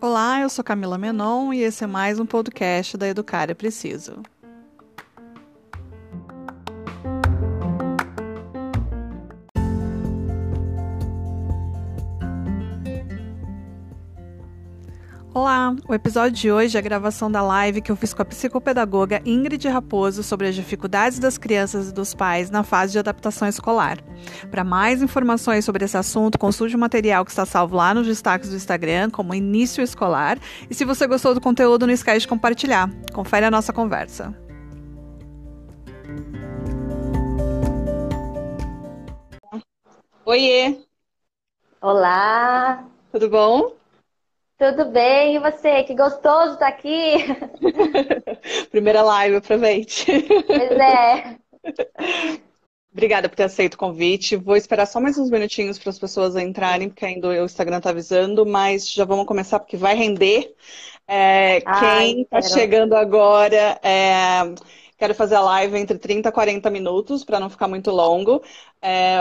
Olá, eu sou Camila Menon e esse é mais um podcast da Educar é Preciso. O episódio de hoje é a gravação da live que eu fiz com a psicopedagoga Ingrid Raposo sobre as dificuldades das crianças e dos pais na fase de adaptação escolar. Para mais informações sobre esse assunto, consulte o material que está salvo lá nos destaques do Instagram, como Início Escolar. E se você gostou do conteúdo, não esquece de compartilhar. Confere a nossa conversa. Oiê! Olá! Tudo bom? Tudo bem, e você? Que gostoso estar aqui. Primeira live, aproveite. Pois é. Obrigada por ter aceito o convite. Vou esperar só mais uns minutinhos para as pessoas entrarem, porque ainda o Instagram está avisando, mas já vamos começar porque vai render. É, quem está chegando agora, é, quero fazer a live entre 30 e 40 minutos, para não ficar muito longo. É,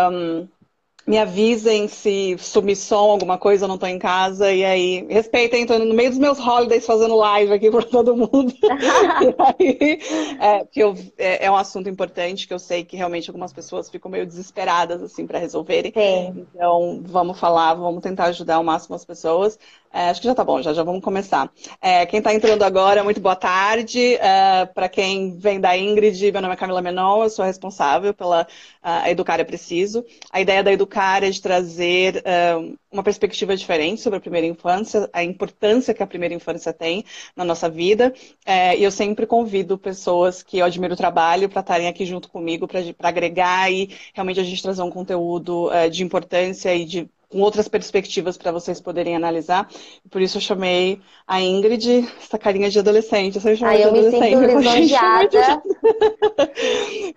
me avisem se sumir som, alguma coisa, eu não estou em casa. E aí, respeitem, estou no meio dos meus holidays fazendo live aqui para todo mundo. aí, é, porque eu, é, é, um assunto importante que eu sei que realmente algumas pessoas ficam meio desesperadas assim para resolverem. Sim. Então, vamos falar, vamos tentar ajudar ao máximo as pessoas. É, acho que já tá bom, já, já vamos começar. É, quem está entrando agora, muito boa tarde. É, Para quem vem da Ingrid, meu nome é Camila Menon, eu sou responsável pela uh, Educar é Preciso. A ideia da Educar é de trazer uh, uma perspectiva diferente sobre a primeira infância, a importância que a primeira infância tem na nossa vida. É, e eu sempre convido pessoas que eu admiro o trabalho para estarem aqui junto comigo, para agregar e realmente a gente trazer um conteúdo uh, de importância e de com outras perspectivas para vocês poderem analisar. Por isso eu chamei a Ingrid, essa carinha de adolescente. Eu sempre Ai, eu me sinto lisonjeada.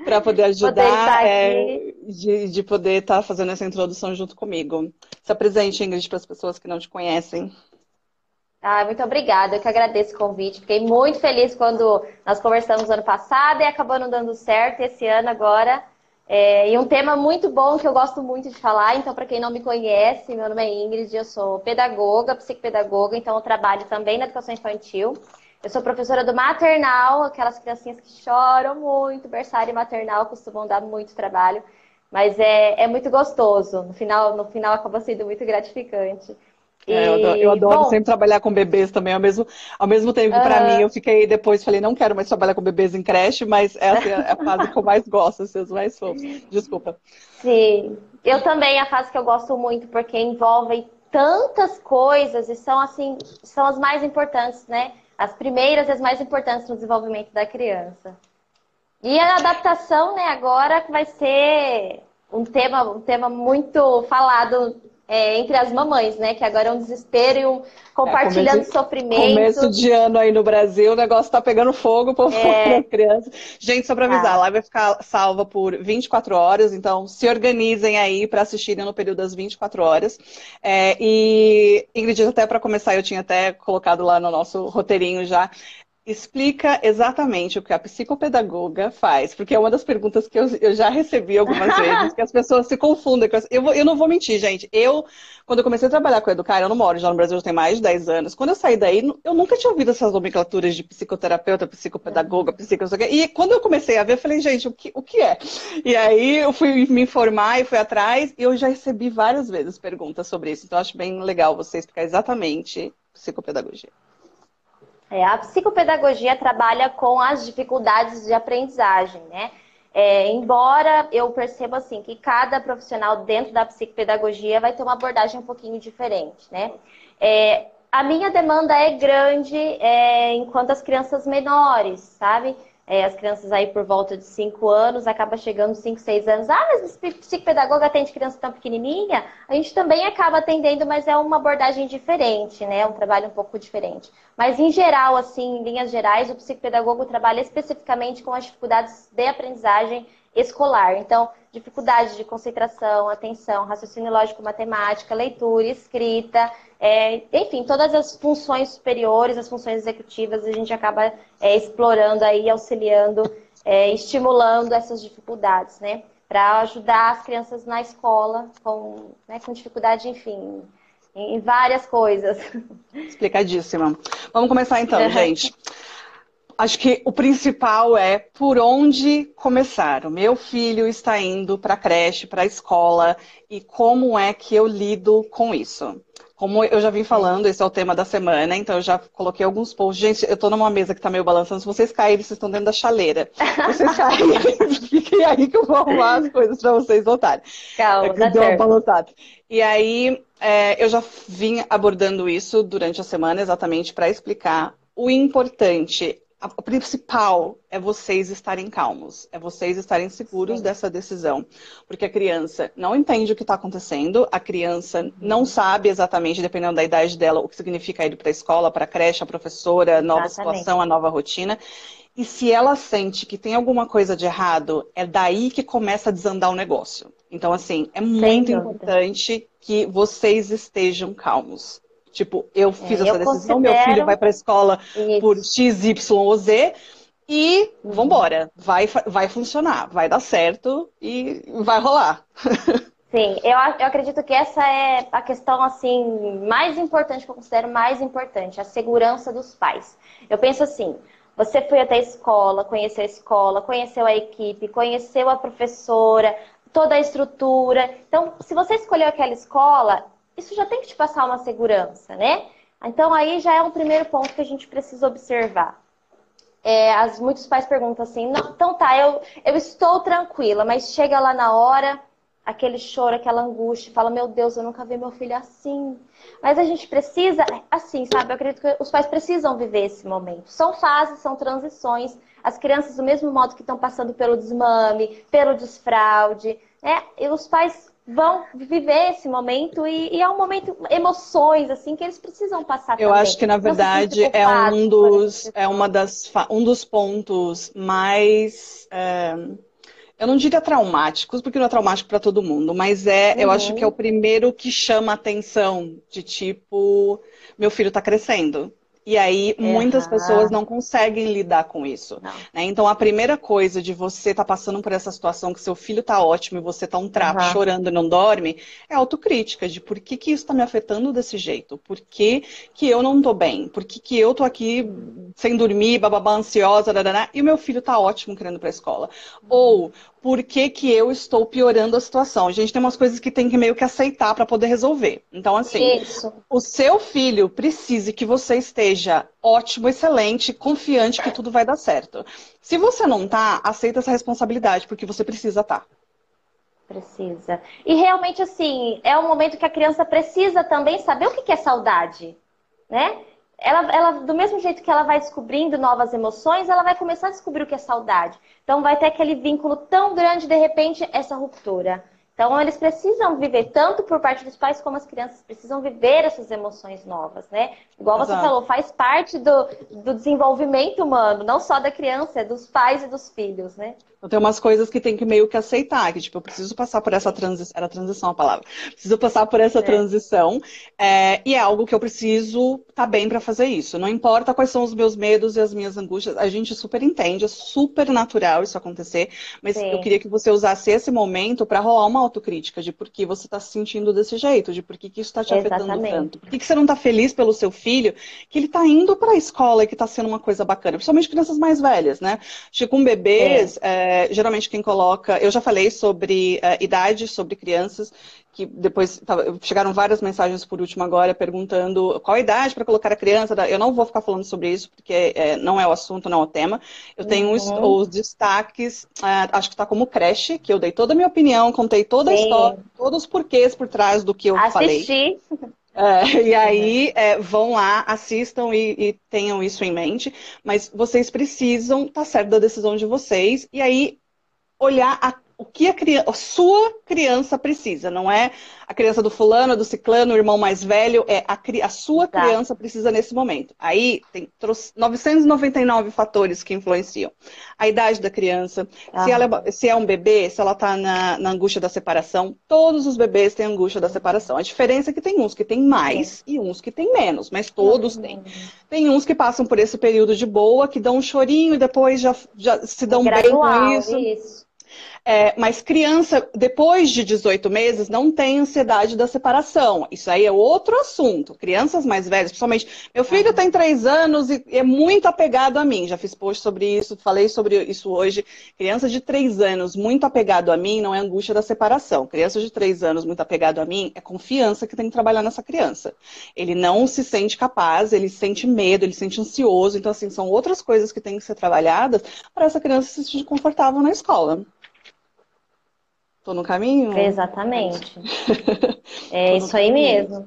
para poder ajudar, poder é, de, de, poder estar tá fazendo essa introdução junto comigo. Se apresente, Ingrid, para as pessoas que não te conhecem. Ah, muito obrigada, eu que agradeço o convite. Fiquei muito feliz quando nós conversamos ano passado e acabou não dando certo. Esse ano agora é, e um tema muito bom que eu gosto muito de falar, então, para quem não me conhece, meu nome é Ingrid, eu sou pedagoga, psicopedagoga, então eu trabalho também na educação infantil. Eu sou professora do maternal, aquelas criancinhas que choram muito, berçário maternal costumam dar muito trabalho, mas é, é muito gostoso. No final, no final acaba sendo muito gratificante. É, eu adoro, eu adoro Bom, sempre trabalhar com bebês também, ao mesmo, ao mesmo tempo que uh, para mim eu fiquei depois, falei, não quero mais trabalhar com bebês em creche, mas essa é a fase que eu mais gosto, seus mais fofos. Desculpa. Sim, eu também, a fase que eu gosto muito, porque envolve tantas coisas e são assim, são as mais importantes, né? As primeiras e as mais importantes no desenvolvimento da criança. E a adaptação, né, agora vai ser um tema, um tema muito falado é, entre as mamães, né? Que agora é um desespero e um compartilhando é, começo, sofrimento. Começo de ano aí no Brasil, o negócio tá pegando fogo por é. criança. Gente, só para avisar, ah. a live vai ficar salva por 24 horas, então se organizem aí para assistirem no período das 24 horas. É, e, Ingrid, até para começar, eu tinha até colocado lá no nosso roteirinho já Explica exatamente o que a psicopedagoga faz, porque é uma das perguntas que eu, eu já recebi algumas vezes, que as pessoas se confundem. Com eu, eu não vou mentir, gente. Eu, quando eu comecei a trabalhar com Educar, eu não moro já no Brasil, já tem mais de 10 anos. Quando eu saí daí, eu nunca tinha ouvido essas nomenclaturas de psicoterapeuta, psicopedagoga, psicopedagoga. E quando eu comecei a ver, eu falei, gente, o que, o que é? E aí eu fui me informar e fui atrás, e eu já recebi várias vezes perguntas sobre isso. Então, acho bem legal você explicar exatamente psicopedagogia. É, a psicopedagogia trabalha com as dificuldades de aprendizagem, né? É, embora eu perceba assim que cada profissional dentro da psicopedagogia vai ter uma abordagem um pouquinho diferente, né? É, a minha demanda é grande é, enquanto as crianças menores, sabe? É, as crianças aí por volta de 5 anos, acaba chegando 5, 6 anos. Ah, mas psicopedagoga atende criança tão pequenininha? A gente também acaba atendendo, mas é uma abordagem diferente, né? Um trabalho um pouco diferente. Mas em geral, assim, em linhas gerais, o psicopedagogo trabalha especificamente com as dificuldades de aprendizagem escolar. Então, dificuldade de concentração, atenção, raciocínio lógico, matemática, leitura, escrita, é, enfim, todas as funções superiores, as funções executivas, a gente acaba é, explorando aí, auxiliando, é, estimulando essas dificuldades, né? para ajudar as crianças na escola com, né, com dificuldade, enfim, em várias coisas. Explicadíssima. Vamos começar então, gente. Acho que o principal é por onde começar. O meu filho está indo para a creche, para a escola, e como é que eu lido com isso? Como eu já vim falando, esse é o tema da semana, então eu já coloquei alguns posts. Gente, eu estou numa mesa que está meio balançando. Se vocês caírem, vocês estão dentro da chaleira. Se vocês caírem, fiquem aí que eu vou arrumar as coisas para vocês voltarem. Calma, é deu uma balançada. E aí, é, eu já vim abordando isso durante a semana, exatamente para explicar o importante o principal é vocês estarem calmos, é vocês estarem seguros Sim. dessa decisão. Porque a criança não entende o que está acontecendo, a criança uhum. não sabe exatamente, dependendo da idade dela, o que significa ir para a escola, para a creche, a professora, a nova exatamente. situação, a nova rotina. E se ela sente que tem alguma coisa de errado, é daí que começa a desandar o negócio. Então, assim, é muito importante que vocês estejam calmos. Tipo, eu é, fiz é, essa eu decisão, considero... meu filho vai para a escola Isso. por X, Y ou Z e vambora. Vai, vai funcionar, vai dar certo e vai rolar. Sim, eu, eu acredito que essa é a questão assim mais importante que eu considero mais importante, a segurança dos pais. Eu penso assim, você foi até a escola, conheceu a escola, conheceu a equipe, conheceu a professora, toda a estrutura. Então, se você escolheu aquela escola, isso já tem que te passar uma segurança, né? Então aí já é um primeiro ponto que a gente precisa observar. É, as, muitos pais perguntam assim, então tá, eu, eu estou tranquila, mas chega lá na hora, aquele choro, aquela angústia, fala, meu Deus, eu nunca vi meu filho assim. Mas a gente precisa, assim, sabe? Eu acredito que os pais precisam viver esse momento. São fases, são transições. As crianças, do mesmo modo que estão passando pelo desmame, pelo desfraude, né? E os pais vão viver esse momento e, e, é um momento emoções assim que eles precisam passar eu também. acho que na verdade é um dos é uma das um dos pontos mais é, eu não diria traumáticos porque não é traumático para todo mundo mas é uhum. eu acho que é o primeiro que chama atenção de tipo meu filho está crescendo e aí, muitas pessoas não conseguem lidar com isso. Né? Então, a primeira coisa de você estar tá passando por essa situação que seu filho está ótimo e você está um trapo uhum. chorando e não dorme, é autocrítica de por que, que isso está me afetando desse jeito? Por que, que eu não estou bem? Por que, que eu estou aqui sem dormir, bababá, ansiosa, e o meu filho está ótimo querendo ir para a escola? Uhum. Ou por que, que eu estou piorando a situação. A gente tem umas coisas que tem que meio que aceitar para poder resolver. Então, assim, Isso. o seu filho precisa que você esteja ótimo, excelente, confiante que tudo vai dar certo. Se você não tá, aceita essa responsabilidade, porque você precisa estar. Tá. Precisa. E realmente, assim, é um momento que a criança precisa também saber o que é saudade, né? ela, ela, do mesmo jeito que ela vai descobrindo novas emoções, ela vai começar a descobrir o que é saudade. Então vai ter aquele vínculo tão grande, de repente, essa ruptura. Então, eles precisam viver, tanto por parte dos pais como as crianças precisam viver essas emoções novas, né? Igual Exato. você falou, faz parte do, do desenvolvimento humano, não só da criança, é dos pais e dos filhos, né? Então, tem umas coisas que tem que meio que aceitar, que tipo, eu preciso passar por essa transição, era transição a palavra, preciso passar por essa é. transição, é, e é algo que eu preciso estar tá bem para fazer isso. Não importa quais são os meus medos e as minhas angústias, a gente super entende, é super natural isso acontecer, mas Sim. eu queria que você usasse esse momento para rolar uma autocrítica de por que você está se sentindo desse jeito, de por que, que isso está te Exatamente. afetando tanto. Por que, que você não está feliz pelo seu filho, que ele está indo para a escola e que está sendo uma coisa bacana, principalmente crianças mais velhas, né? Tipo, com bebês, é. É, geralmente quem coloca. Eu já falei sobre uh, idade, sobre crianças, que depois chegaram várias mensagens por último agora perguntando qual a idade para colocar a criança. Eu não vou ficar falando sobre isso, porque é, não é o assunto, não é o tema. Eu tenho uhum. os, os, destaques, uh, acho que está como creche, que eu dei toda a minha opinião, contei toda Sim. a história, todos os porquês por trás do que eu Assisti. falei. É, e aí é, vão lá, assistam e, e, tenham isso em mente, mas vocês precisam estar tá certo da decisão de vocês. E aí olhar a o que a, criança, a sua criança precisa, não é a criança do fulano, do ciclano, o irmão mais velho, é a, a sua tá. criança precisa nesse momento. Aí tem 999 fatores que influenciam. A idade da criança, ah. se, ela, é se é um bebê, se ela está na, na, angústia da separação, todos os bebês têm angústia da separação. A diferença é que tem uns que têm mais é. e uns que têm menos, mas todos uhum. têm. Tem uns que passam por esse período de boa, que dão um chorinho e depois já, já se dão bem com isso. isso. É, mas criança, depois de 18 meses, não tem ansiedade da separação. Isso aí é outro assunto. Crianças mais velhas, principalmente. Meu filho tem três anos e é muito apegado a mim. Já fiz post sobre isso, falei sobre isso hoje. Criança de três anos muito apegado a mim não é angústia da separação. Criança de três anos muito apegado a mim é confiança que tem que trabalhar nessa criança. Ele não se sente capaz, ele sente medo, ele se sente ansioso. Então, assim, são outras coisas que têm que ser trabalhadas para essa criança se sentir confortável na escola. Tô no caminho? Exatamente. É isso aí mesmo.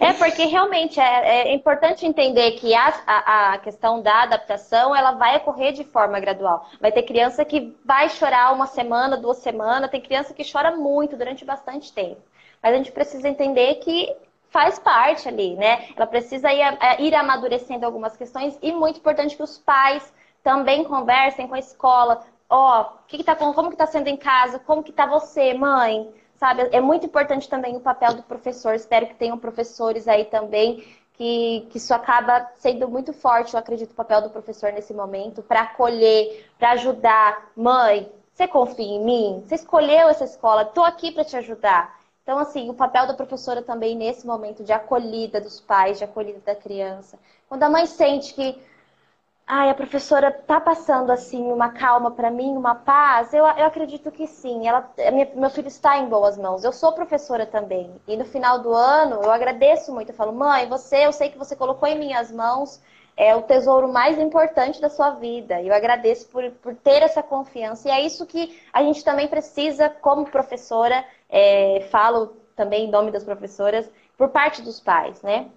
É porque realmente é, é importante entender que a, a, a, questão da adaptação ela vai ocorrer de forma gradual. Vai ter criança que vai chorar uma semana, duas semanas, tem criança que chora muito durante bastante tempo. Mas a gente precisa entender que faz parte ali, né? Ela precisa ir, é, ir amadurecendo algumas questões e muito importante que os pais também conversem com a escola, ó, oh, que que tá, como que tá sendo em casa, como que tá você, mãe, sabe? É muito importante também o papel do professor. Espero que tenham professores aí também que, que isso acaba sendo muito forte, eu acredito, o papel do professor nesse momento, para acolher, para ajudar. Mãe, você confia em mim? Você escolheu essa escola? Estou aqui para te ajudar. Então, assim, o papel da professora também nesse momento de acolhida dos pais, de acolhida da criança. Quando a mãe sente que Ai, a professora tá passando assim uma calma para mim, uma paz. Eu, eu acredito que sim. Ela, minha, meu filho está em boas mãos. Eu sou professora também. E no final do ano, eu agradeço muito. Eu falo, mãe, você, eu sei que você colocou em minhas mãos é o tesouro mais importante da sua vida. E eu agradeço por, por ter essa confiança. E é isso que a gente também precisa, como professora, é, falo também em nome das professoras, por parte dos pais, né?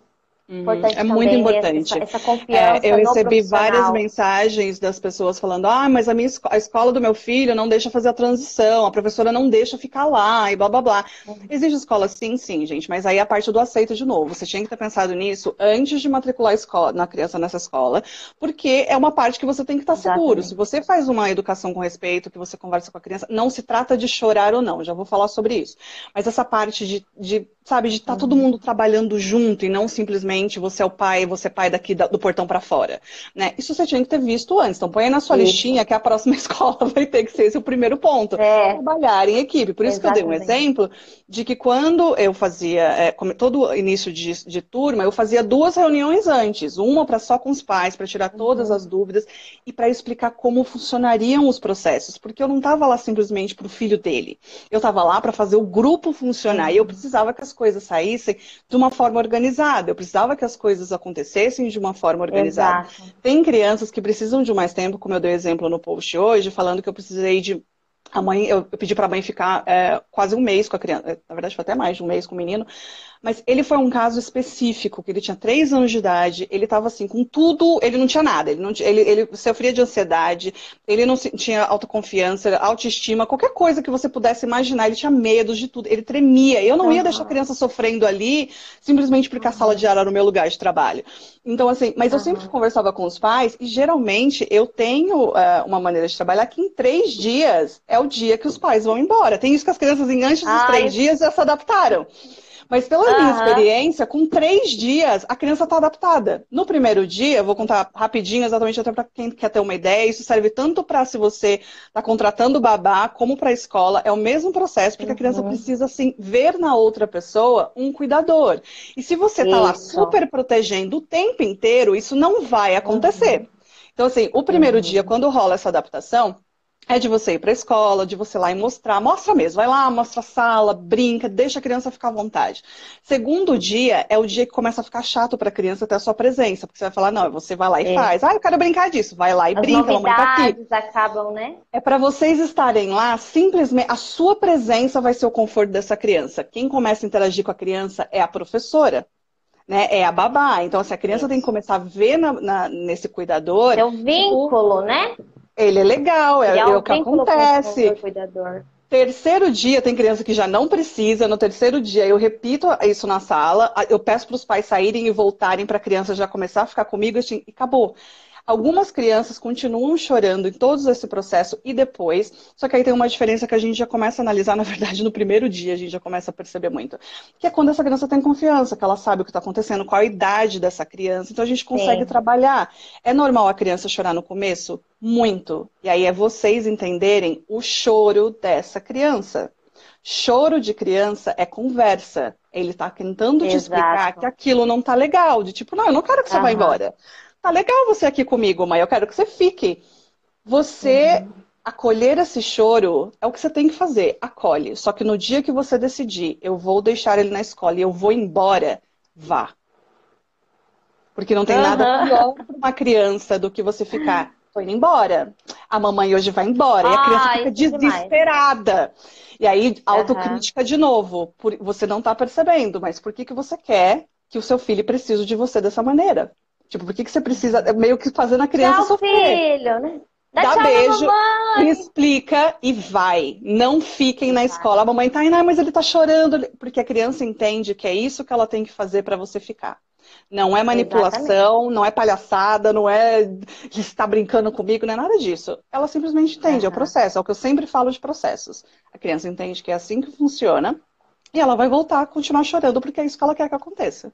Uhum. é muito importante. Essa, essa confiança é, eu recebi várias mensagens das pessoas falando: ah, mas a minha a escola do meu filho não deixa fazer a transição, a professora não deixa ficar lá e blá blá blá. Uhum. Existe escola sim, sim, gente, mas aí a parte do aceito de novo. Você tinha que ter pensado nisso antes de matricular a escola, na criança nessa escola, porque é uma parte que você tem que estar seguro. Se você faz uma educação com respeito, que você conversa com a criança, não se trata de chorar ou não, já vou falar sobre isso. Mas essa parte de, de sabe, de estar tá uhum. todo mundo trabalhando junto e não simplesmente você é o pai, você é pai daqui do portão para fora, né? Isso você tinha que ter visto antes. Então põe aí na sua isso. listinha que a próxima escola vai ter que ser esse o primeiro ponto. É. Trabalhar em equipe. Por isso Exatamente. que eu dei um exemplo de que quando eu fazia, é, todo início de, de, turma, eu fazia duas reuniões antes. Uma para só com os pais, para tirar todas uhum. as dúvidas e para explicar como funcionariam os processos. Porque eu não estava lá simplesmente para o filho dele. Eu estava lá para fazer o grupo funcionar. Uhum. E eu precisava que as coisas saíssem de uma forma organizada. Eu precisava que as coisas acontecessem de uma forma organizada. Exato. Tem crianças que precisam de mais tempo, como eu dei exemplo no post hoje, falando que eu precisei de a mãe, eu, pedi para a mãe ficar é, quase um mês com a criança, na verdade foi até mais de um mês com o menino, mas ele foi um caso específico, que ele tinha três anos de idade, ele estava assim, com tudo, ele não tinha nada, ele, não, ele, ele sofria de ansiedade, ele não tinha autoconfiança, autoestima, qualquer coisa que você pudesse imaginar, ele tinha medo de tudo, ele tremia. Eu não ia deixar a criança sofrendo ali, simplesmente porque a sala de aula era no meu lugar de trabalho. Então, assim, mas eu sempre conversava com os pais, e geralmente eu tenho uh, uma maneira de trabalhar que em três dias é o dia que os pais vão embora. Tem isso que as crianças, antes dos Ai. três dias, já se adaptaram. Mas pela uhum. minha experiência, com três dias, a criança está adaptada. No primeiro dia, eu vou contar rapidinho, exatamente até para quem quer ter uma ideia, isso serve tanto para se você está contratando babá, como para a escola. É o mesmo processo, porque uhum. a criança uhum. precisa, assim, ver na outra pessoa um cuidador. E se você está lá super protegendo o tempo inteiro, isso não vai acontecer. Uhum. Então, assim, o primeiro uhum. dia, quando rola essa adaptação, é de você ir para a escola, de você ir lá e mostrar, mostra mesmo, vai lá, mostra a sala, brinca, deixa a criança ficar à vontade. Segundo dia é o dia que começa a ficar chato para a criança ter a sua presença, porque você vai falar, não, você vai lá e é. faz. Ah, eu quero brincar disso, vai lá e As brinca, mamãe tá aqui. acabam, né? É para vocês estarem lá, simplesmente, a sua presença vai ser o conforto dessa criança. Quem começa a interagir com a criança é a professora. Né, é a babá. Então, se a criança Isso. tem que começar a ver na, na, nesse cuidador. É o vínculo, o... né? Ele é legal, é, é o que acontece. Terceiro dia, tem criança que já não precisa. No terceiro dia, eu repito isso na sala. Eu peço para os pais saírem e voltarem para a criança já começar a ficar comigo assim, e acabou. Algumas crianças continuam chorando em todo esse processo e depois, só que aí tem uma diferença que a gente já começa a analisar, na verdade, no primeiro dia a gente já começa a perceber muito, que é quando essa criança tem confiança, que ela sabe o que está acontecendo, qual a idade dessa criança, então a gente consegue Sim. trabalhar. É normal a criança chorar no começo? Muito. E aí é vocês entenderem o choro dessa criança. Choro de criança é conversa. Ele está tentando Exato. te explicar que aquilo não tá legal. De tipo, não, eu não quero que você vá embora. Tá legal você aqui comigo, mãe. Eu quero que você fique. Você uhum. acolher esse choro é o que você tem que fazer. Acolhe. Só que no dia que você decidir, eu vou deixar ele na escola e eu vou embora, vá. Porque não tem uhum. nada pior para uma criança do que você ficar tô indo embora. A mamãe hoje vai embora. Ah, e a criança fica desesperada. Demais. E aí, autocrítica uhum. de novo. Por, você não tá percebendo, mas por que, que você quer que o seu filho precise de você dessa maneira? Tipo, por que, que você precisa é meio que fazendo a criança Tchau, sofrer? filho, né? Dá, Dá beijo, explica e vai. Não fiquem na escola. A mamãe tá, não, mas ele tá chorando. Porque a criança entende que é isso que ela tem que fazer para você ficar. Não é manipulação, Exatamente. não é palhaçada, não é está brincando comigo, não é nada disso. Ela simplesmente entende, uhum. é o processo, é o que eu sempre falo de processos. A criança entende que é assim que funciona e ela vai voltar a continuar chorando porque é isso que ela quer que aconteça.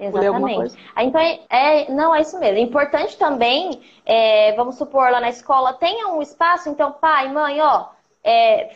Exatamente. Ah, então, é, é, não, é isso mesmo. É importante também, é, vamos supor, lá na escola, tenha um espaço, então, pai, mãe, ó, é,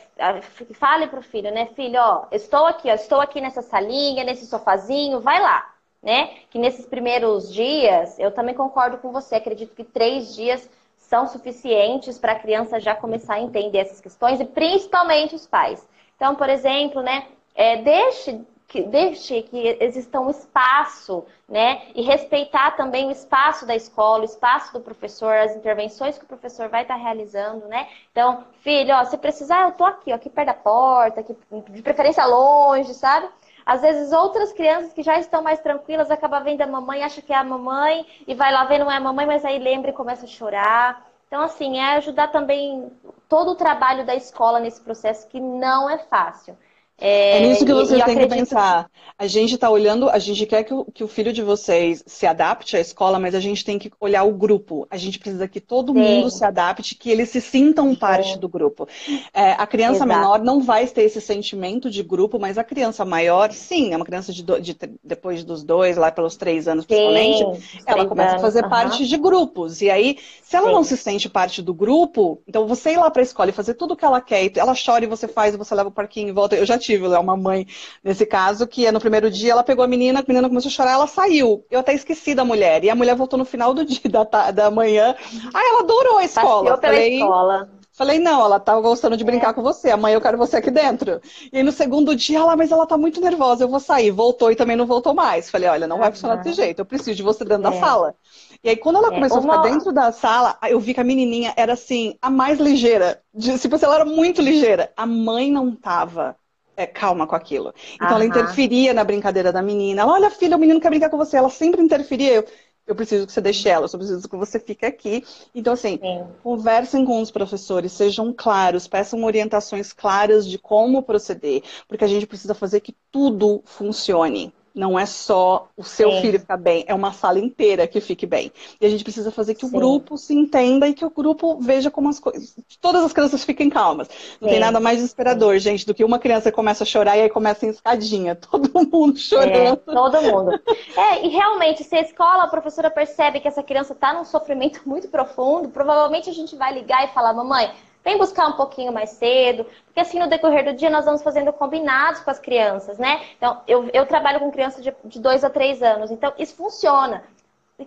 fale pro filho, né, filho, ó, estou aqui, ó, estou aqui nessa salinha, nesse sofazinho, vai lá né? Que nesses primeiros dias, eu também concordo com você, acredito que três dias são suficientes para a criança já começar a entender essas questões e principalmente os pais. Então, por exemplo, né, é, deixe que, deixe que exista um espaço, né? E respeitar também o espaço da escola, o espaço do professor, as intervenções que o professor vai estar realizando, né? Então, filho, ó, se precisar, eu tô aqui, ó, aqui perto da porta, aqui, de preferência longe, sabe? Às vezes outras crianças que já estão mais tranquilas acabam vendo a mamãe, acha que é a mamãe e vai lá ver não é a mamãe, mas aí lembra e começa a chorar. Então, assim, é ajudar também todo o trabalho da escola nesse processo que não é fácil. É, é nisso que vocês têm que pensar. A gente está olhando, a gente quer que o, que o, filho de vocês se adapte à escola, mas a gente tem que olhar o grupo. A gente precisa que todo Sim. mundo se adapte, que eles se sintam Sim. parte do grupo. É, a criança Exato. menor não vai ter esse sentimento de grupo, mas a criança maior, sim, é uma criança de, do, de depois dos dois, lá pelos três anos principalmente, sim, ela começa anos. a fazer uhum. parte de grupos. E aí, se ela sim. não se sente parte do grupo, então você ir lá para a escola e fazer tudo o que ela quer, ela chora e você faz, e você leva o parquinho e volta. Eu já tive é uma mãe nesse caso, que é no primeiro dia ela pegou a menina, a menina começou a chorar, ela saiu. Eu até esqueci da mulher. E a mulher voltou no final do dia, da, da manhã. Ah, ela adorou a escola. pela Falei, escola. Falei, não, ela tá gostando de brincar é. com você. Amanhã eu quero você aqui dentro. E aí, no segundo dia, ela, mas ela tá muito nervosa, eu vou sair. Voltou e também não voltou mais. Falei, olha, não vai funcionar desse jeito. Eu preciso de você dentro é. da sala. E aí, quando ela é. começou Uma... a ficar dentro da sala, eu vi que a menininha era assim, a mais ligeira. Tipo assim, ela era muito ligeira. A mãe não tava é, calma com aquilo. Então Aham. ela interferia na brincadeira da menina. Ela, olha, filha, o menino quer brincar com você. Ela sempre interferia. Eu, eu preciso que você deixe ela, eu preciso que você fique aqui. Então, assim, Sim. conversem com os professores, sejam claros, peçam orientações claras de como proceder, porque a gente precisa fazer que tudo funcione. Não é só o seu filho ficar bem, é uma sala inteira que fique bem. E a gente precisa fazer que Sim. o grupo se entenda e que o grupo veja como as coisas. Todas as crianças fiquem calmas. Não tem nada mais desesperador, gente, do que uma criança começa a chorar e aí começa em escadinha. Todo mundo chorando. É, todo mundo. É, e realmente, se a escola, a professora percebe que essa criança está num sofrimento muito profundo, provavelmente a gente vai ligar e falar, mamãe vem buscar um pouquinho mais cedo, porque assim no decorrer do dia nós vamos fazendo combinados com as crianças, né? Então, eu, eu trabalho com crianças de, de dois a três anos, então isso funciona.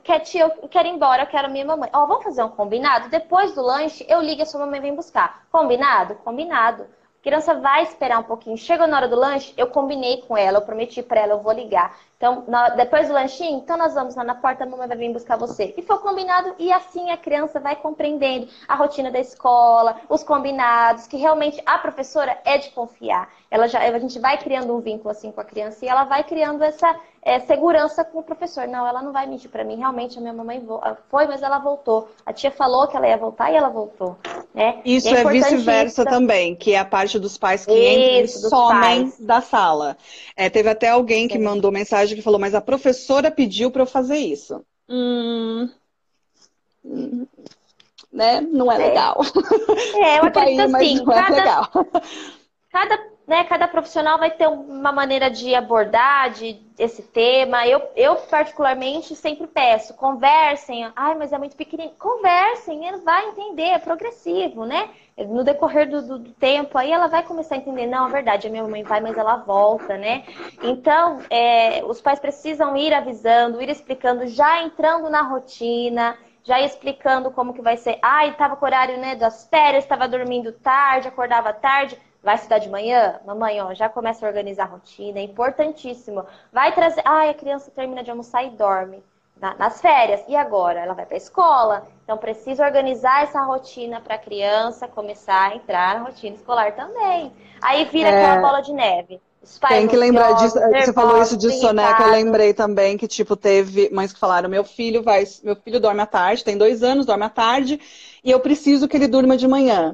Quer tia, eu quero ir embora, eu quero minha mamãe. Ó, oh, vamos fazer um combinado? Depois do lanche, eu ligo e a sua mamãe vem buscar. Combinado? Combinado. A criança vai esperar um pouquinho. Chega na hora do lanche, eu combinei com ela, eu prometi para ela, eu vou ligar. Então, na, depois do lanchinho, então nós vamos lá na porta, a mamãe vai vir buscar você. E foi combinado, e assim a criança vai compreendendo a rotina da escola, os combinados, que realmente a professora é de confiar. Ela já, a gente vai criando um vínculo assim com a criança e ela vai criando essa é, segurança com o professor. Não, ela não vai mentir para mim. Realmente a minha mamãe foi, mas ela voltou. A tia falou que ela ia voltar e ela voltou. Né? Isso é, é vice-versa também, que é a parte dos pais que Isso, entram e somem pais. da sala. É, teve até alguém que mandou mensagem mensagem que falou, mas a professora pediu para eu fazer isso. Hum, né, não é, é. legal. É, eu acredito assim, é cada, é cada, né, cada profissional vai ter uma maneira de abordar de, esse tema. Eu, eu, particularmente, sempre peço, conversem. Ai, mas é muito pequenininho. Conversem, ele vai entender, é progressivo, né? No decorrer do, do, do, tempo, aí ela vai começar a entender, não, é verdade, a minha mãe vai, mas ela volta, né? Então, é, os pais precisam ir avisando, ir explicando, já entrando na rotina, já explicando como que vai ser. Ai, estava com o horário né, das férias, estava dormindo tarde, acordava tarde. Vai estudar de manhã? Mamãe, ó, já começa a organizar a rotina, é importantíssimo. Vai trazer. Ai, a criança termina de almoçar e dorme nas férias. E agora? Ela vai para a escola. Então, precisa organizar essa rotina para a criança começar a entrar na rotina escolar também. Aí vira é... aquela bola de neve. Tem que lembrar disso. Você falou isso de soneca, eu lembrei também que, tipo, teve mães que falaram: meu filho vai. Meu filho dorme à tarde, tem dois anos, dorme à tarde, e eu preciso que ele durma de manhã.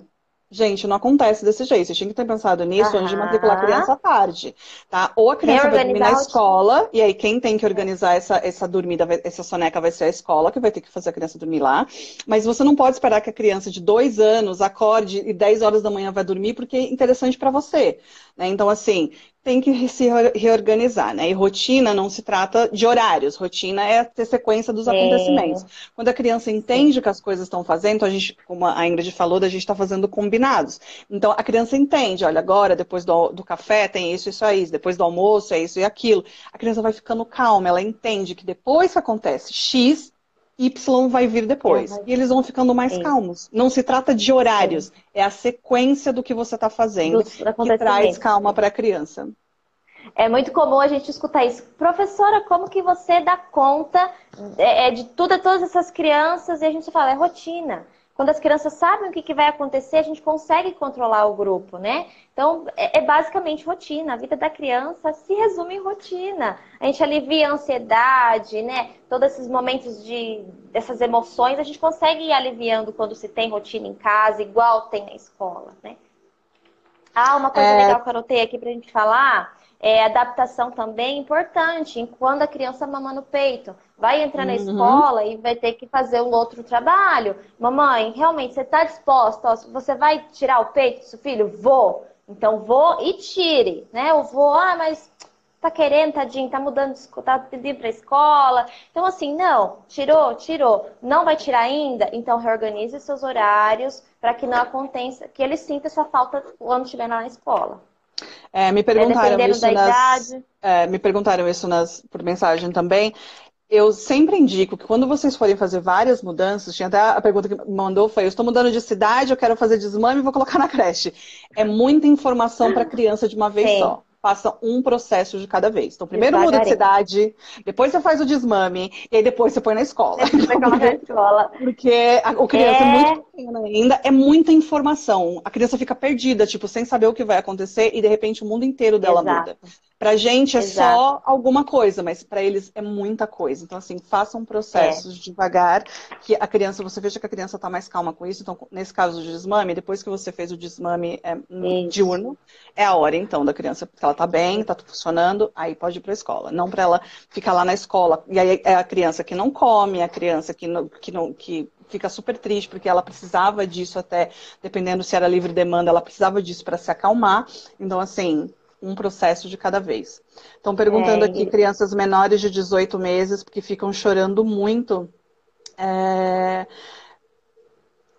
Gente, não acontece desse jeito. Você tinha que ter pensado nisso uhum. antes de matricular a criança à tarde, tá? Ou a criança vai dormir na escola, e aí quem tem que organizar essa, essa dormida, essa soneca vai ser a escola, que vai ter que fazer a criança dormir lá. Mas você não pode esperar que a criança de dois anos acorde e 10 horas da manhã vai dormir, porque é interessante para você. Né? Então, assim, tem que se reorganizar, né? E rotina não se trata de horários, rotina é ter sequência dos é. acontecimentos. Quando a criança entende que as coisas estão fazendo, então a gente, como a Ingrid falou, a gente está fazendo combinados. Então a criança entende, olha, agora, depois do, do café, tem isso, isso aí, depois do almoço, é isso e aquilo. A criança vai ficando calma, ela entende que depois que acontece X, Y vai vir depois. É, E eles vão ficando mais calmos. Não se trata de horários, é a sequência do que você está fazendo que traz calma para a criança. É muito comum a gente escutar isso. Professora, como que você dá conta é, é de tudo, todas essas crianças? E a gente fala, é rotina. Quando as crianças sabem o que, que vai acontecer, a gente consegue controlar o grupo, né? Então, é, é, basicamente rotina. A vida da criança se resume em rotina. A gente alivia a ansiedade, né? Todos esses momentos de dessas emoções, a gente consegue ir aliviando quando se tem rotina em casa, igual tem na escola, né? Ah, uma coisa é... legal que eu anotei aqui pra gente falar é, adaptação também importante, quando a criança mama no peito. Vai entrar na uhum. escola e vai ter que fazer um outro trabalho. Mamãe, realmente, você está disposta? Ó, você vai tirar o peito do seu filho? Vou. Então, vou e tire. Né? Eu vou, ah, mas tá querendo, tadinho, tá mudando, tá pedindo pra escola. Então, assim, não, tirou, tirou. Não vai tirar ainda? Então, reorganize seus horários para que não aconteça, que ele sinta essa falta quando estiver na escola. É, me perguntaram é, isso nas, é, me perguntaram isso nas, por mensagem também. Eu sempre indico que quando vocês forem fazer várias mudanças, tinha até a pergunta que mandou foi: eu estou mudando de cidade, eu quero fazer desmame e vou colocar na creche. É muita informação para criança de uma vez Sim. só faça um processo de cada vez. Então, primeiro muda de cidade, depois você faz o desmame, e aí depois você põe na escola. Na escola. Porque a, o criança é... é muito pequena ainda, é muita informação. A criança fica perdida, tipo, sem saber o que vai acontecer, e de repente o mundo inteiro dela Exato. muda. Pra gente é Exato. só alguma coisa, mas para eles é muita coisa. Então, assim, façam processos é. devagar, que a criança, você veja que a criança tá mais calma com isso. Então, nesse caso do desmame, depois que você fez o desmame é, diurno, é a hora, então, da criança, porque ela tá bem, tá funcionando, aí pode ir pra escola. Não para ela ficar lá na escola. E aí é a criança que não come, é a criança que não, que não, que fica super triste porque ela precisava disso até, dependendo se era livre demanda, ela precisava disso para se acalmar. Então, assim, um processo de cada vez. Estão perguntando é, aqui crianças menores de 18 meses, porque ficam chorando muito. É...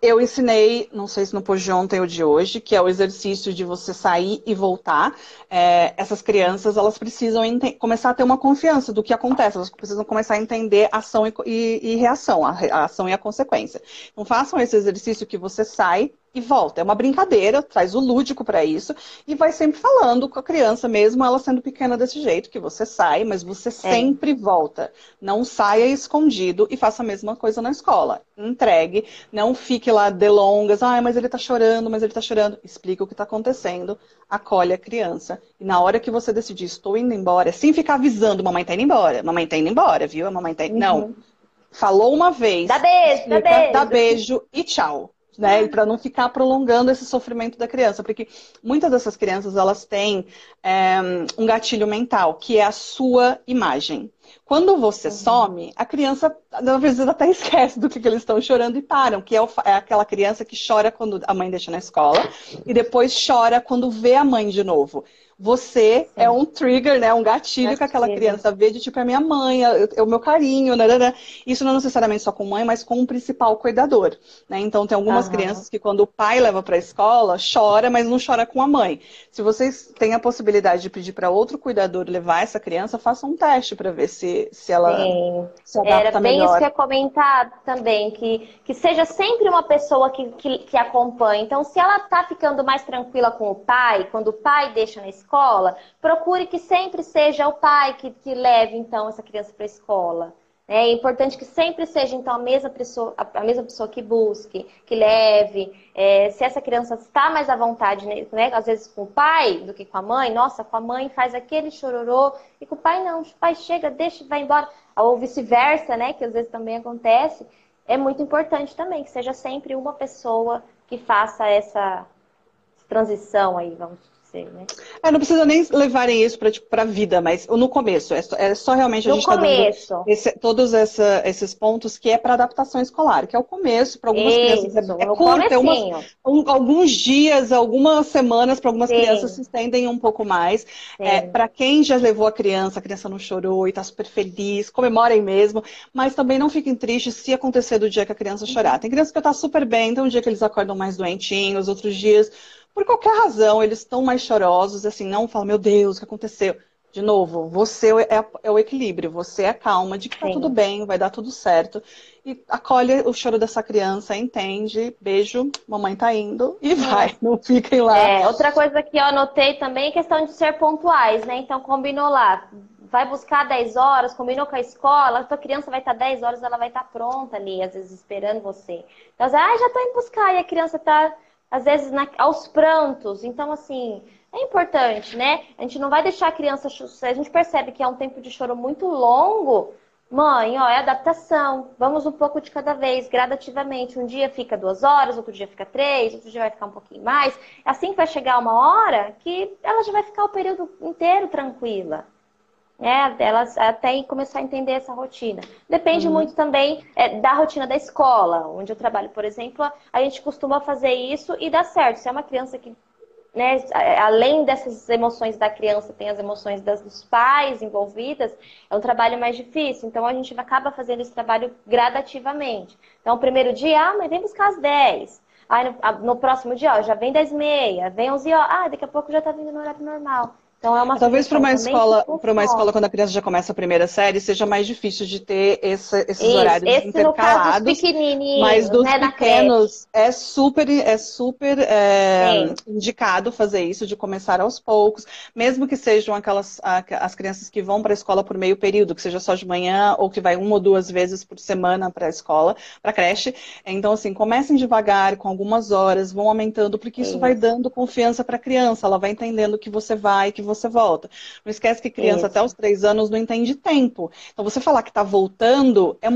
Eu ensinei, não sei se no pôs de ontem ou de hoje, que é o exercício de você sair e voltar. É, essas crianças, elas precisam começar a ter uma confiança do que acontece, elas precisam começar a entender ação e, e, e reação, a, a ação e a consequência. Então façam esse exercício que você sai e volta. É uma brincadeira, traz o lúdico para isso e vai sempre falando com a criança, mesmo ela sendo pequena desse jeito, que você sai, mas você é. sempre volta. Não saia escondido e faça a mesma coisa na escola. Entregue, não fique lá delongas, ah, mas ele tá chorando, mas ele tá chorando. Explica o que tá acontecendo, acolhe a criança. E na hora que você decidir, estou indo embora, sem ficar avisando, mamãe tá indo embora, mamãe tá indo embora, viu? A mamãe tá indo... Uhum. Não. Falou uma vez. Dá beijo, explica, dá beijo. Dá beijo e tchau né? E para não ficar prolongando esse sofrimento da criança, porque muitas dessas crianças elas têm é, um gatilho mental que é a sua imagem. Quando você uhum. some, a criança, às vezes, até esquece do que, que eles estão chorando e param, que é, o, é, aquela criança que chora quando a mãe deixa na escola e depois chora quando vê a mãe de novo você Sim. é um trigger, né? Um gatilho, gatilho, que aquela criança vê de tipo, é minha mãe, é, é o meu carinho, né, né, né? Isso não necessariamente só com mãe, mas com o principal cuidador, né? Então tem algumas uhum. crianças que quando o pai leva para a escola, chora, mas não chora com a mãe. Se vocês têm a possibilidade de pedir para outro cuidador levar essa criança, faça um teste para ver se, se ela Sim. se adapta Era bem melhor. isso que eu ia comentar também, que, que seja sempre uma pessoa que, que, que acompanhe. Então, se ela tá ficando mais tranquila com o pai, quando o pai deixa na escola, escola, procure que sempre seja o pai que, que leve, então, essa criança para a escola. É importante que sempre seja, então, a mesma pessoa, a mesma pessoa que busque, que leve. É, se essa criança está mais à vontade, né, né, às vezes com o pai do que com a mãe, nossa, com a mãe faz aquele chororô, e com o pai não, o pai chega, deixa vai embora. Ou vice-versa, né, que às vezes também acontece. É muito importante também que seja sempre uma pessoa que faça essa transição aí, vamos né? É, não precisa nem levarem isso para tipo, a vida, mas no começo. É só, é só realmente a no gente começo. Tá esse, todos essa, esses pontos que é para adaptação escolar, que é o começo. Para algumas isso, crianças é, é curto, é umas, um, alguns dias, algumas semanas, para algumas Sim. crianças se estendem um pouco mais. É, para quem já levou a criança, a criança não chorou e está super feliz, comemorem mesmo, mas também não fiquem tristes se acontecer do dia que a criança chorar. Tem crianças que estão tá super bem, então um dia que eles acordam mais doentinhos, outros dias por qualquer razão, eles estão mais chorosos, assim, não falam, meu Deus, o que aconteceu? De novo, você é, é o equilíbrio, você é a calma de que tá Sim. tudo bem, vai dar tudo certo. E acolhe o choro dessa criança, entende, beijo, mamãe tá indo e vai, não fiquem lá. É, outra coisa que eu anotei também é questão de ser pontuais, né? Então combinou lá, vai buscar 10 horas, combinou com a escola, a tua criança vai estar 10 horas, ela vai estar pronta ali, às vezes esperando você. Então, ah, já tô indo buscar, e a criança tá às vezes na, aos prantos. Então, assim, é importante, né? A gente não vai deixar a criança. Se a gente percebe que é um tempo de choro muito longo, mãe, ó, é adaptação. Vamos um pouco de cada vez, gradativamente. Um dia fica duas horas, outro dia fica três, outro dia vai ficar um pouquinho mais. Assim vai chegar uma hora que ela já vai ficar o período inteiro tranquila né, elas até começar a entender essa rotina. Depende uhum. muito também é, da rotina da escola, onde eu trabalho, por exemplo, a gente costuma fazer isso e dá certo. Se é uma criança que, né, além dessas emoções da criança, tem as emoções das, dos pais envolvidas, é um trabalho mais difícil. Então a gente acaba fazendo esse trabalho gradativamente. Então, o primeiro dia, ah, mas vem buscar às 10. Aí no, no próximo dia, ó, já vem 10 e meia, vem 11 horas, ah, daqui a pouco já tá vindo no horário normal. Então é uma Talvez para uma escola, para uma escola quando a criança já começa a primeira série, seja mais difícil de ter esse, esses Isso, horários esse intercalados. No caso dos mas dos né, pequenos é super, é super é, indicado fazer isso, de começar aos poucos, mesmo que sejam aquelas as crianças que vão para a escola por meio período, que seja só de manhã ou que vai uma ou duas vezes por semana para a escola, para a creche. Então assim, comecem devagar, com algumas horas, vão aumentando, porque isso, isso. vai dando confiança para a criança. Ela vai entendendo que você vai, que você você volta. Não esquece que criança Isso. até os três anos não entende tempo. Então, você falar que está voltando é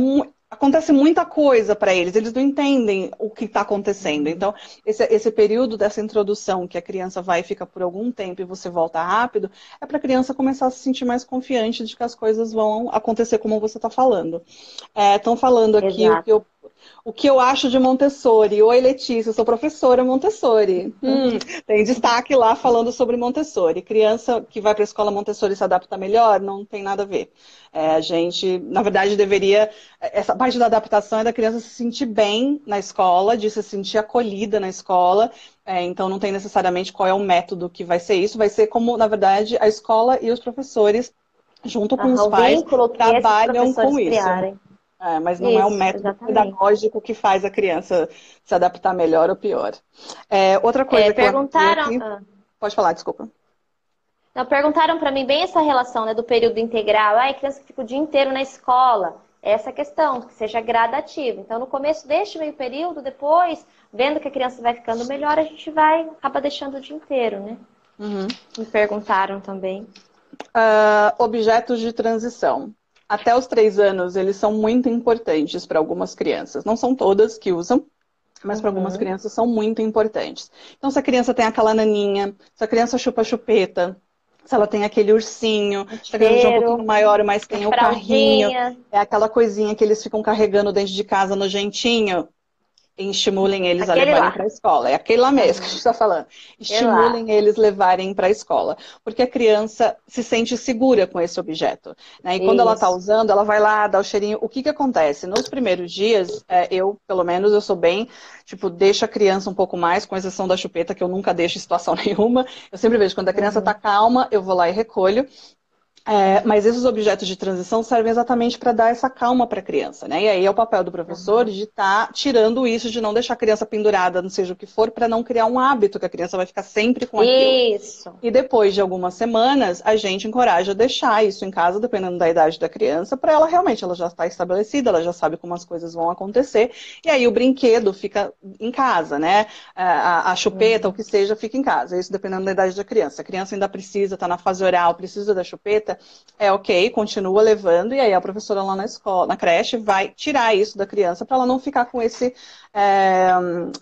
acontece muita coisa para eles, eles não entendem o que está acontecendo. Uhum. Então, esse, esse, período dessa introdução que a criança vai e fica por algum tempo e você volta rápido, é para a criança começar a se sentir mais confiante de que as coisas vão acontecer como você está falando. Estão é, falando aqui Exato. o que eu o que eu acho de Montessori. Oi, Letícia, eu sou professora Montessori. Hum, tem destaque lá falando sobre Montessori. Criança que vai para a escola Montessori se adapta melhor? Não tem nada a ver. É, a gente, na verdade, deveria. Essa parte da adaptação é da criança se sentir bem na escola, de se sentir acolhida na escola. É, então, não tem necessariamente qual é o método que vai ser isso. Vai ser como, na verdade, a escola e os professores, junto com ah, os pais, trabalham com criarem. É, mas não Isso, é o método exatamente. pedagógico que faz a criança se adaptar melhor ou pior. É, outra coisa é, que perguntaram... Ah. Pode falar, desculpa. Não, perguntaram para mim bem essa relação né, do período integral. Ah, a criança que fica o dia inteiro na escola. Essa questão, que seja gradativo. Então, no começo, deixa meio período, depois, vendo que a criança vai ficando melhor, a gente vai, acaba deixando o dia inteiro, né? Uhum. Me perguntaram também. Uh, objetos de transição até os três anos, eles são muito importantes para algumas crianças. Não são todas que usam, mas uhum. para algumas crianças são muito importantes. Então, se a criança tem aquela naninha, se a criança chupa chupeta, se ela tem aquele ursinho, se a criança é um pouquinho maior, mas tem o carrinho, é aquela coisinha que eles ficam carregando dentro de casa nojentinho estimulem eles aquele a levarem para a escola. É aquele lá mesmo que a gente está falando. Estimulem eles levarem para a escola. Porque a criança se sente segura com esse objeto. Né? E Isso. quando ela está usando, ela vai lá, dá o cheirinho. O que, que acontece? Nos primeiros dias, é, eu, pelo menos, eu sou bem, tipo, deixa a criança um pouco mais, com exceção da chupeta, que eu nunca deixo em situação nenhuma. Eu sempre vejo, quando a criança está uhum. calma, eu vou lá e recolho. É, mas esses objetos de transição servem exatamente para dar essa calma para a criança, né? E aí é o papel do professor uhum. de estar tá tirando isso, de não deixar a criança pendurada, não seja o que for, para não criar um hábito que a criança vai ficar sempre com aquilo. Isso. E depois de algumas semanas, a gente encoraja a deixar isso em casa, dependendo da idade da criança, para ela realmente, ela já está estabelecida, ela já sabe como as coisas vão acontecer. E aí o brinquedo fica em casa, né? A, a chupeta, uhum. o que seja, fica em casa. Isso dependendo da idade da criança. A criança ainda precisa, está na fase oral, precisa da chupeta é ok, continua levando, e aí a professora lá na escola, na creche, vai tirar isso da criança para ela não ficar com esse, é,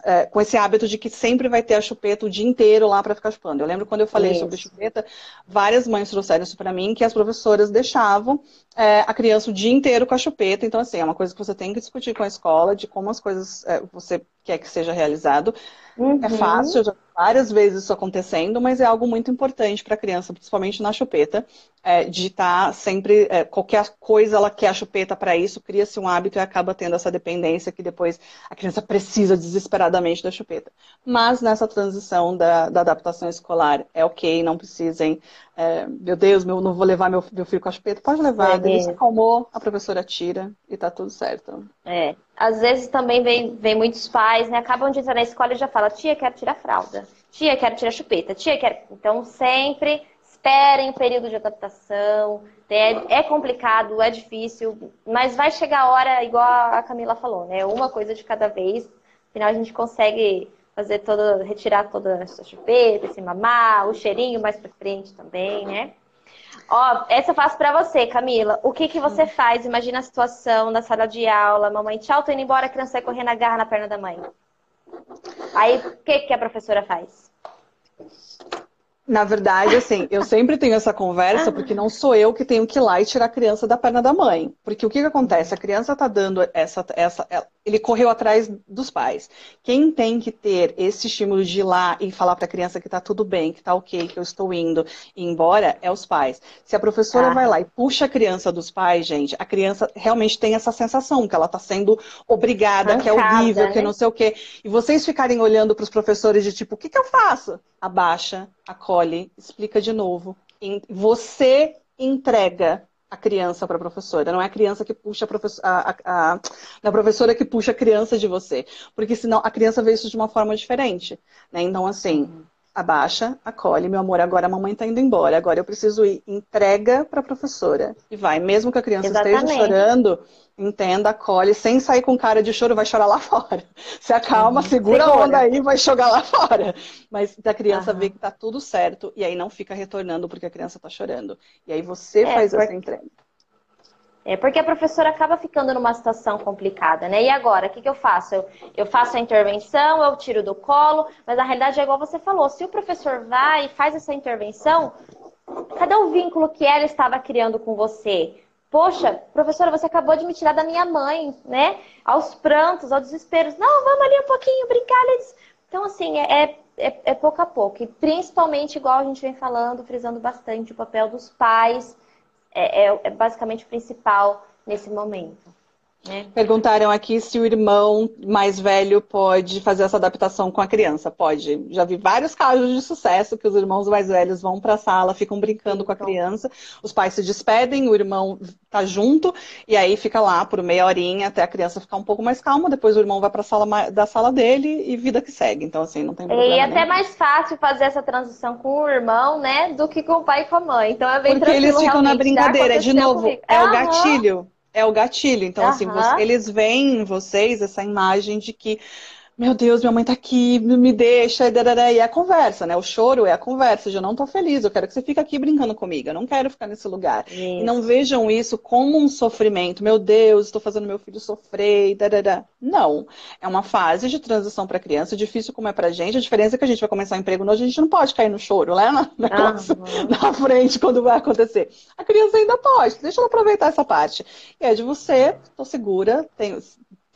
é, com esse hábito de que sempre vai ter a chupeta o dia inteiro lá para ficar chupando. Eu lembro quando eu falei isso. sobre chupeta, várias mães trouxeram isso para mim, que as professoras deixavam é, a criança o dia inteiro com a chupeta. Então, assim, é uma coisa que você tem que discutir com a escola, de como as coisas é, você quer que seja realizado. É uhum. É fácil, já várias vezes isso acontecendo, mas é algo muito importante para a criança, principalmente na chupeta, é, de estar tá sempre, é, qualquer coisa ela quer a chupeta para isso, cria-se um hábito e acaba tendo essa dependência que depois a criança precisa desesperadamente da chupeta. Mas nessa transição da, da adaptação escolar, é ok, não precisem, é, meu Deus, meu, não vou levar meu, meu filho com a chupeta, pode levar, é, ele se acalmou, a professora tira e tá tudo certo. É, às vezes também vem, vem muitos pais, né? Acabam de entrar na escola e já fala, tia, quero tirar fralda. Tia, quero tirar chupeta. Tia, quero. Então, sempre esperem o período de adaptação. É, é, complicado, é difícil, mas vai chegar a hora, igual a Camila falou, né? Uma coisa de cada vez. Afinal, a gente consegue fazer toda, retirar toda essa chupeta, esse mamar, o cheirinho mais pra frente também, né? Ó, essa eu faço pra você, Camila. O que que você faz? Imagina a situação na sala de aula, mamãe, tchau, tô indo embora, a criança vai correr na garra na perna da mãe. Aí, o que que a professora faz? Na verdade, assim, eu sempre tenho essa conversa porque não sou eu que tenho que ir lá e tirar a criança da perna da mãe. Porque o que, que acontece? A criança está dando essa, essa. Ele correu atrás dos pais. Quem tem que ter esse estímulo de ir lá e falar para a criança que está tudo bem, que está ok, que eu estou indo e embora, é os pais. Se a professora ah. vai lá e puxa a criança dos pais, gente, a criança realmente tem essa sensação que ela está sendo obrigada, que é horrível, né? que não sei o quê. E vocês ficarem olhando para os professores de tipo, o que, que eu faço? Abaixa acolhe, explica de novo. Você entrega a criança para a professora, não é a criança que puxa a professora, a, a, a, a, professora que puxa a criança de você, porque senão a criança vê isso de uma forma diferente, né? Então assim, uhum. Abaixa, acolhe, meu amor, agora a mamãe está indo embora, agora eu preciso ir, entrega para a professora e vai, mesmo que a criança Exatamente. esteja chorando, entenda, acolhe, sem sair com cara de choro, vai chorar lá fora. Se acalma, uhum. segura, segura a onda aí, vai jogar lá fora. Mas a criança uhum. vê que tá tudo certo e aí não fica retornando porque a criança tá chorando. E aí você é, faz porque... essa entrega. É porque a professora acaba ficando numa situação complicada, né? E agora, o que, que eu faço? Eu, eu faço a intervenção, eu tiro do colo, mas na realidade é igual você falou: se o professor vai e faz essa intervenção, cadê o vínculo que ela estava criando com você? Poxa, professora, você acabou de me tirar da minha mãe, né? Aos prantos, aos desesperos. Não, vamos ali um pouquinho brincar. Então, assim, é, é, é pouco a pouco. E principalmente, igual a gente vem falando, frisando bastante, o papel dos pais é, é, é basicamente o principal nesse momento. É. Perguntaram aqui se o irmão mais velho pode fazer essa adaptação com a criança. Pode. Já vi vários casos de sucesso que os irmãos mais velhos vão para a sala, ficam brincando com a criança, os pais se despedem, o irmão tá junto e aí fica lá por meia horinha até a criança ficar um pouco mais calma. Depois o irmão vai para a sala da sala dele e vida que segue. Então assim não tem problema. E é até mais fácil fazer essa transição com o irmão, né, do que com o pai e com a mãe. Então é bem Porque eles ficam na brincadeira. De novo, comigo. é o gatilho é o gatilho. Então, uhum. assim, eles veem em vocês essa imagem de que meu Deus, minha mãe tá aqui, me deixa, e, darará, e é a conversa, né? O choro é a conversa, eu não tô feliz, eu quero que você fique aqui brincando comigo, eu não quero ficar nesse lugar. Isso. E não vejam isso como um sofrimento, meu Deus, estou fazendo meu filho sofrer, e darará. Não, é uma fase de transição para criança, difícil como é pra gente, a diferença é que a gente vai começar um emprego novo, a gente não pode cair no choro, né? Na, na frente, quando vai acontecer. A criança ainda pode, deixa ela aproveitar essa parte. E é de você, tô segura, tenho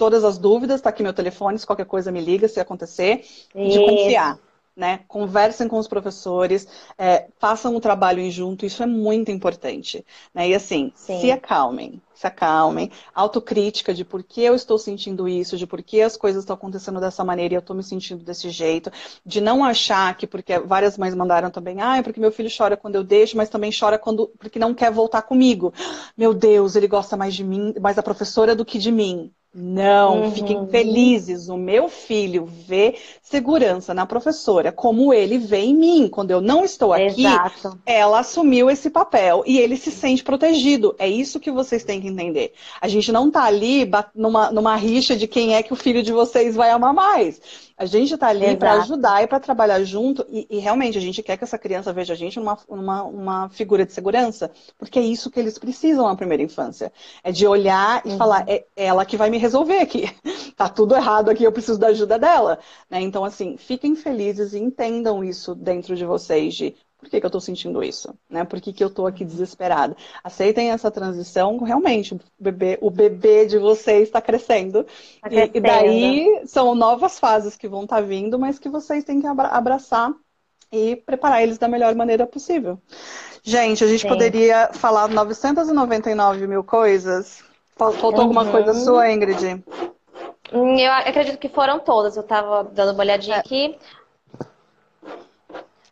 todas as dúvidas, tá aqui meu telefone, se qualquer coisa me liga se acontecer, de confiar. Né? Conversem com os professores, é, façam o trabalho em junto, isso é muito importante. Né? E assim, Sim. se acalmem, se acalmem, autocrítica de por que eu estou sentindo isso, de por que as coisas estão acontecendo dessa maneira e eu estou me sentindo desse jeito, de não achar que, porque várias mães mandaram também, ah, é porque meu filho chora quando eu deixo, mas também chora quando porque não quer voltar comigo. Meu Deus, ele gosta mais de mim, mais da professora do que de mim. Não, uhum. fiquem felizes. O meu filho vê segurança na professora, como ele vê em mim. Quando eu não estou aqui, Exato. ela assumiu esse papel e ele se sente protegido. É isso que vocês têm que entender. A gente não está ali numa, numa rixa de quem é que o filho de vocês vai amar mais. A gente está ali para ajudar e para trabalhar junto. E, e, realmente a gente quer que essa criança veja a gente numa uma, uma figura de segurança, porque é isso que eles precisam na primeira infância. É de olhar e uhum. falar, é ela que vai me resolver aqui. tá tudo errado aqui, eu preciso da ajuda dela. Né? Então, assim, fiquem felizes e entendam isso dentro de vocês, de por que, que eu estou sentindo isso? Né? Por que, que eu estou aqui desesperada? Aceitem essa transição, realmente, o bebê, o bebê de vocês está crescendo. Tá crescendo. E, e, daí são novas fases que vão estar tá vindo, mas que vocês têm que abraçar e preparar eles da melhor maneira possível. Gente, a gente Sim. poderia falar 999 mil coisas. Faltou uhum. alguma coisa sua, Ingrid? Hum, eu acredito que foram todas. Eu estava dando uma olhadinha é. aqui.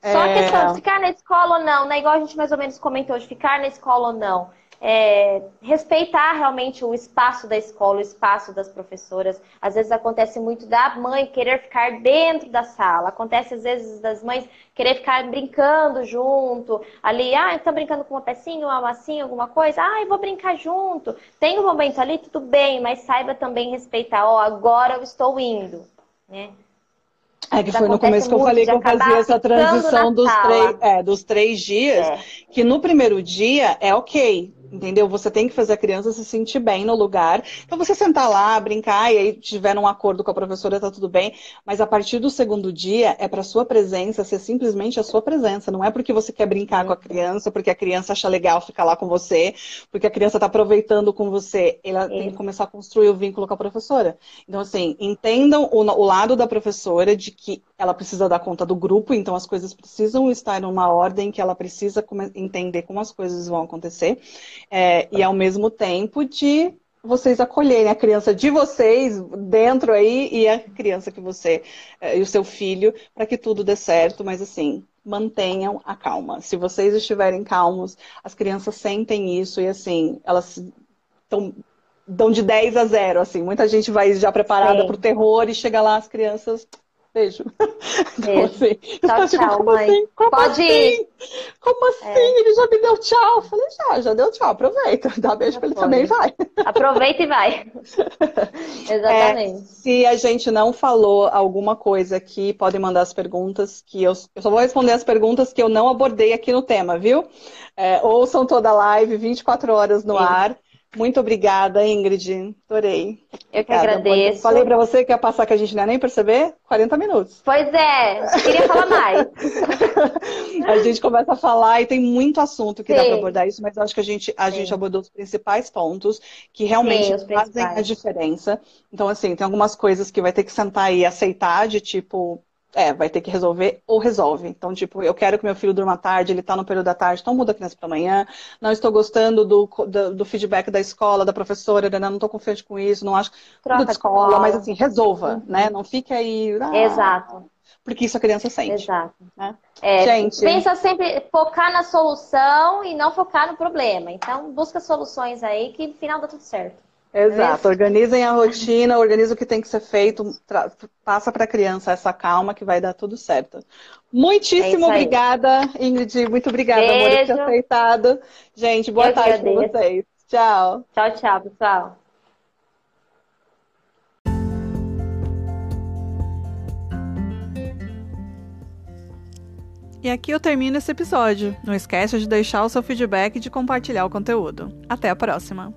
Só a questão de ficar na escola ou não, né? Igual a gente mais ou menos comentou, de ficar na escola ou não. É, respeitar realmente o espaço da escola, o espaço das professoras. Às vezes acontece muito da mãe querer ficar dentro da sala. Acontece às vezes das mães querer ficar brincando junto. Ali, ah, estão brincando com uma pecinha, uma massinha, alguma coisa. Ah, eu vou brincar junto. Tem um momento ali, tudo bem, mas saiba também respeitar. Ó, oh, agora eu estou indo, né? É que foi no começo que eu falei que eu fazia essa transição dos três, é, dos três dias, é. que no primeiro dia é ok, Entendeu? Você tem que fazer a criança se sentir bem no lugar. Então, você sentar lá, brincar, e aí tiver um acordo com a professora, tá tudo bem. Mas a partir do segundo dia, é para sua presença ser simplesmente a sua presença. Não é porque você quer brincar com a criança, porque a criança acha legal ficar lá com você, porque a criança tá aproveitando com você. Ela é. tem que começar a construir o vínculo com a professora. Então, assim, entendam o, o lado da professora de que ela precisa dar conta do grupo, então as coisas precisam estar numa ordem que ela precisa entender como as coisas vão acontecer. É, e ao mesmo tempo de vocês acolherem a criança de vocês dentro aí e a criança que você é, e o seu filho para que tudo dê certo, mas assim, mantenham a calma. Se vocês estiverem calmos, as crianças sentem isso e assim, elas estão dão de 10 a 0, assim. Muita gente vai já preparada para o terror e chega lá as crianças Beijo. Então, assim, tchau, tchau, como mãe. Assim? Como Pode assim? ir. Como assim? É. Ele já me deu tchau. Eu falei, já, já deu tchau. Aproveita. Dá beijo para ele também vai. Aproveita e vai. Exatamente. É, se a gente não falou alguma coisa aqui, podem mandar as perguntas que eu, eu só vou responder as perguntas que eu não abordei aqui no tema, viu? É, ouçam toda a live, 24 horas no Sim. ar. Muito obrigada, Ingrid. Adorei. Eu que obrigada. agradeço. Falei para você que ia passar que a gente não ia nem perceber? 40 minutos. Pois é, queria falar mais. a gente começa a falar e tem muito assunto que Sim. dá para abordar isso, mas acho que a gente, a gente abordou os principais pontos que realmente Sim, fazem a diferença. Então, assim, tem algumas coisas que vai ter que sentar e aceitar, de tipo, é, vai ter que resolver ou resolve. Então, tipo, eu quero que meu filho durma tarde, ele está no período da tarde, então muda a criança para amanhã. Não estou gostando do, do, do, feedback da escola, da professora, né? não estou confiante com isso, não acho Troca de escola, escola, mas assim, resolva, uhum. né? Não fique aí. Ah, Exato. Porque isso a criança sente. Exato. Né? É, Gente. Pensa sempre focar na solução e não focar no problema. Então, busca soluções aí que no final dá tudo certo. É Exato. É Organizem a rotina, organize o que tem que ser feito, passa para a criança essa calma que vai dar tudo certo. Muitíssimo é obrigada, Ingrid. Muito obrigada, Beijo. amor, por ter aceitado. Gente, boa Eu tarde para vocês. Tchau. Tchau, tchau, pessoal. E aqui eu termino esse episódio. Não esqueça de deixar o seu feedback e de compartilhar o conteúdo. Até a próxima!